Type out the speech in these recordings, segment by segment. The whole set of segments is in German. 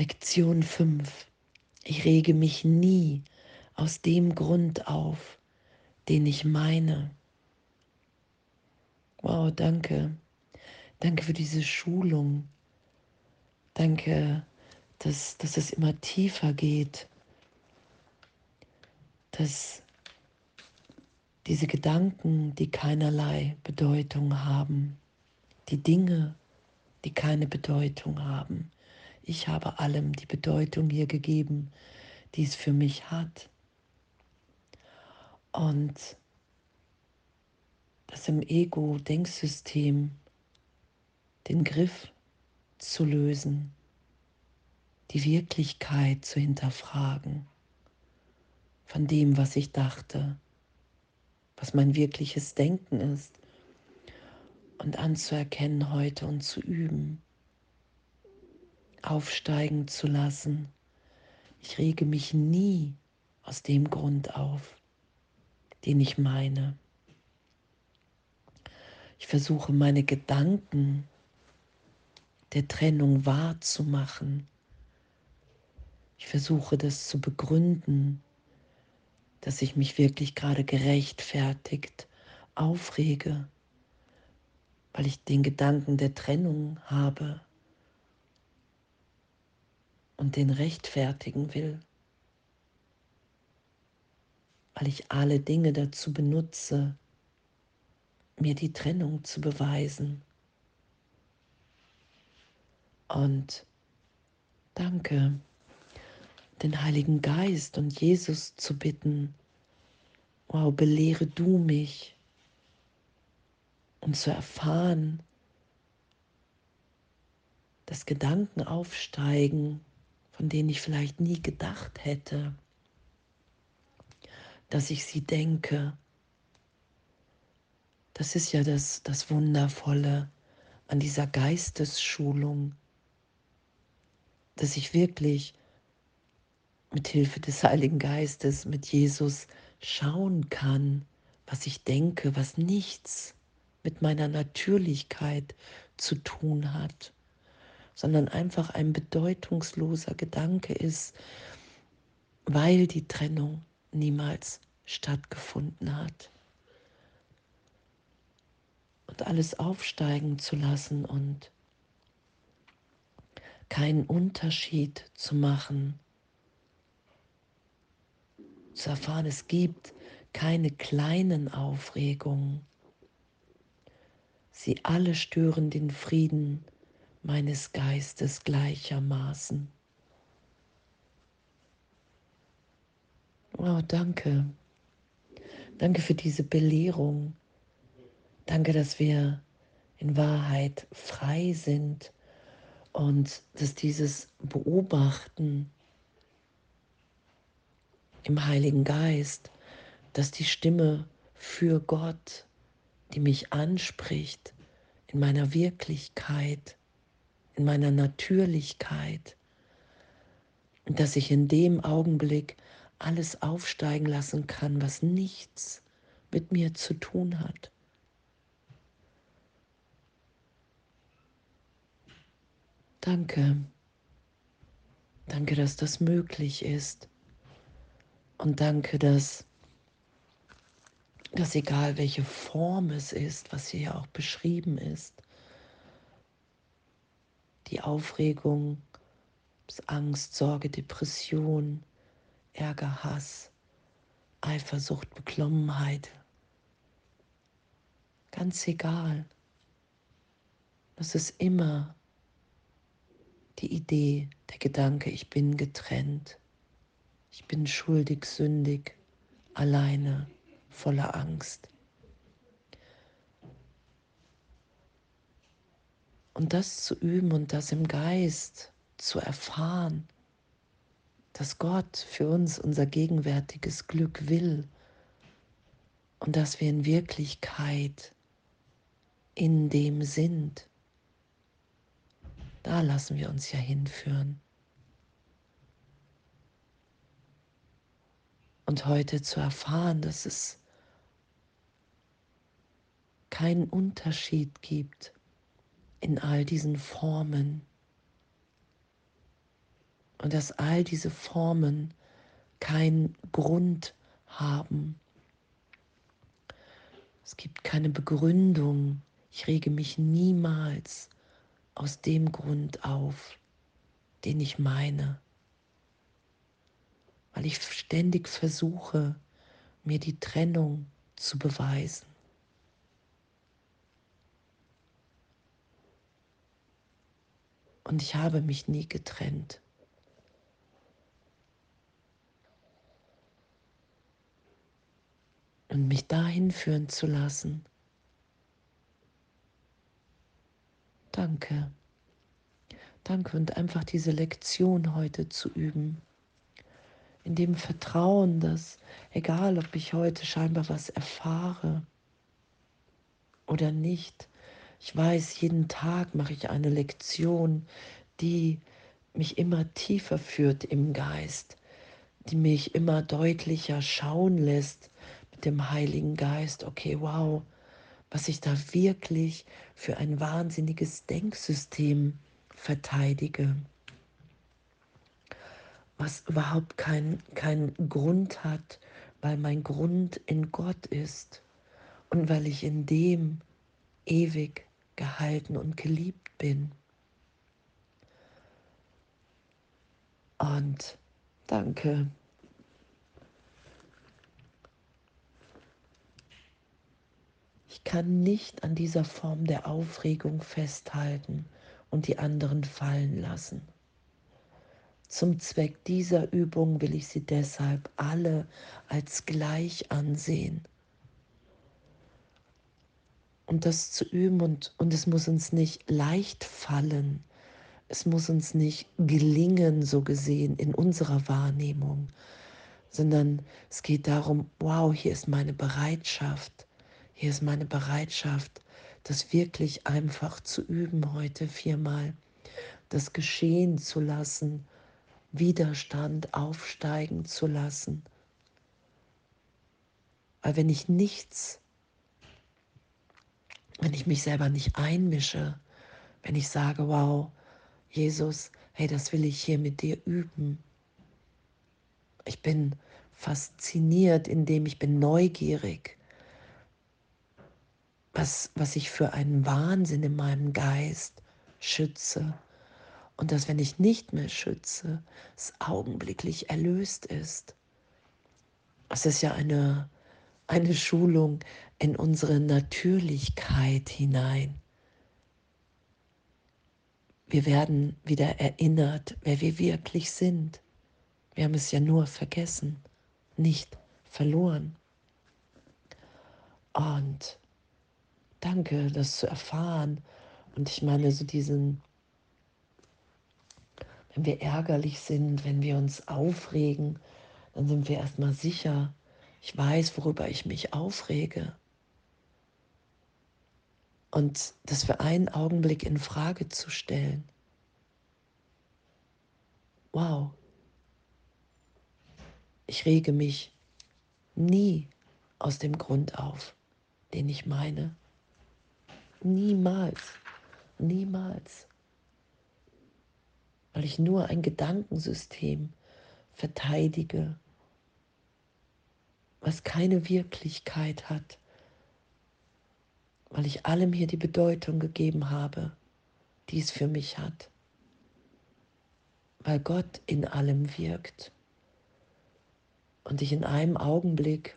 Lektion 5. Ich rege mich nie aus dem Grund auf, den ich meine. Wow, danke. Danke für diese Schulung. Danke, dass, dass es immer tiefer geht. Dass diese Gedanken, die keinerlei Bedeutung haben, die Dinge, die keine Bedeutung haben. Ich habe allem die Bedeutung hier gegeben, die es für mich hat. Und das im Ego-Denksystem den Griff zu lösen, die Wirklichkeit zu hinterfragen von dem, was ich dachte, was mein wirkliches Denken ist und anzuerkennen heute und zu üben, aufsteigen zu lassen. Ich rege mich nie aus dem Grund auf, den ich meine. Ich versuche meine Gedanken der Trennung wahrzumachen. Ich versuche das zu begründen, dass ich mich wirklich gerade gerechtfertigt aufrege, weil ich den Gedanken der Trennung habe und den rechtfertigen will, weil ich alle Dinge dazu benutze, mir die Trennung zu beweisen. Und danke, den Heiligen Geist und Jesus zu bitten, wow, belehre du mich und zu erfahren, dass Gedanken aufsteigen, von denen ich vielleicht nie gedacht hätte, dass ich sie denke. Das ist ja das, das Wundervolle an dieser Geistesschulung, dass ich wirklich mit Hilfe des Heiligen Geistes, mit Jesus schauen kann, was ich denke, was nichts mit meiner Natürlichkeit zu tun hat, sondern einfach ein bedeutungsloser Gedanke ist, weil die Trennung niemals stattgefunden hat. Und alles aufsteigen zu lassen und keinen Unterschied zu machen zu erfahren, es gibt keine kleinen Aufregungen. Sie alle stören den Frieden meines Geistes gleichermaßen. Oh, danke. Danke für diese Belehrung. Danke, dass wir in Wahrheit frei sind und dass dieses Beobachten im Heiligen Geist, dass die Stimme für Gott, die mich anspricht, in meiner Wirklichkeit, in meiner Natürlichkeit, dass ich in dem Augenblick alles aufsteigen lassen kann, was nichts mit mir zu tun hat. Danke. Danke, dass das möglich ist. Und danke, dass, dass egal welche Form es ist, was hier auch beschrieben ist, Aufregung, Angst, Sorge, Depression, Ärger, Hass, Eifersucht, Beklommenheit, ganz egal. Das ist immer die Idee, der Gedanke, ich bin getrennt. Ich bin schuldig, sündig, alleine, voller Angst. Und das zu üben und das im Geist zu erfahren, dass Gott für uns unser gegenwärtiges Glück will und dass wir in Wirklichkeit in dem sind. Da lassen wir uns ja hinführen. Und heute zu erfahren, dass es keinen Unterschied gibt in all diesen Formen. Und dass all diese Formen keinen Grund haben. Es gibt keine Begründung. Ich rege mich niemals aus dem Grund auf, den ich meine, weil ich ständig versuche, mir die Trennung zu beweisen. Und ich habe mich nie getrennt. Und mich dahin führen zu lassen. Danke. Danke und einfach diese Lektion heute zu üben. In dem Vertrauen, dass egal, ob ich heute scheinbar was erfahre oder nicht, ich weiß, jeden Tag mache ich eine Lektion, die mich immer tiefer führt im Geist, die mich immer deutlicher schauen lässt mit dem Heiligen Geist. Okay, wow, was ich da wirklich für ein wahnsinniges Denksystem verteidige, was überhaupt keinen kein Grund hat, weil mein Grund in Gott ist und weil ich in dem ewig gehalten und geliebt bin. Und danke. Ich kann nicht an dieser Form der Aufregung festhalten und die anderen fallen lassen. Zum Zweck dieser Übung will ich sie deshalb alle als gleich ansehen und das zu üben und, und es muss uns nicht leicht fallen. Es muss uns nicht gelingen, so gesehen, in unserer Wahrnehmung, sondern es geht darum, wow, hier ist meine Bereitschaft, hier ist meine Bereitschaft, das wirklich einfach zu üben heute viermal, das geschehen zu lassen, Widerstand aufsteigen zu lassen. Weil wenn ich nichts wenn ich mich selber nicht einmische, wenn ich sage, wow, Jesus, hey, das will ich hier mit dir üben. Ich bin fasziniert, indem ich bin neugierig, was, was ich für einen Wahnsinn in meinem Geist schütze. Und dass, wenn ich nicht mehr schütze, es augenblicklich erlöst ist. Es ist ja eine, eine Schulung in unsere Natürlichkeit hinein. Wir werden wieder erinnert, wer wir wirklich sind. Wir haben es ja nur vergessen, nicht verloren. Und danke, das zu erfahren. Und ich meine, so diesen, wenn wir ärgerlich sind, wenn wir uns aufregen, dann sind wir erstmal sicher, ich weiß, worüber ich mich aufrege. Und das für einen Augenblick in Frage zu stellen. Wow. Ich rege mich nie aus dem Grund auf, den ich meine. Niemals. Niemals. Weil ich nur ein Gedankensystem verteidige was keine Wirklichkeit hat, weil ich allem hier die Bedeutung gegeben habe, die es für mich hat, weil Gott in allem wirkt und ich in einem Augenblick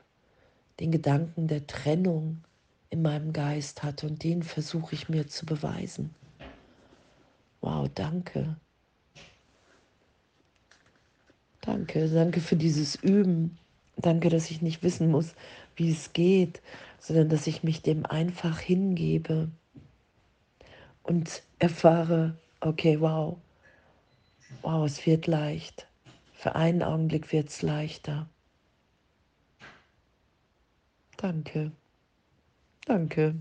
den Gedanken der Trennung in meinem Geist hatte und den versuche ich mir zu beweisen. Wow, danke. Danke, danke für dieses Üben Danke, dass ich nicht wissen muss, wie es geht, sondern dass ich mich dem einfach hingebe und erfahre, okay, wow, wow, es wird leicht. Für einen Augenblick wird es leichter. Danke. Danke.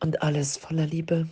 Und alles voller Liebe.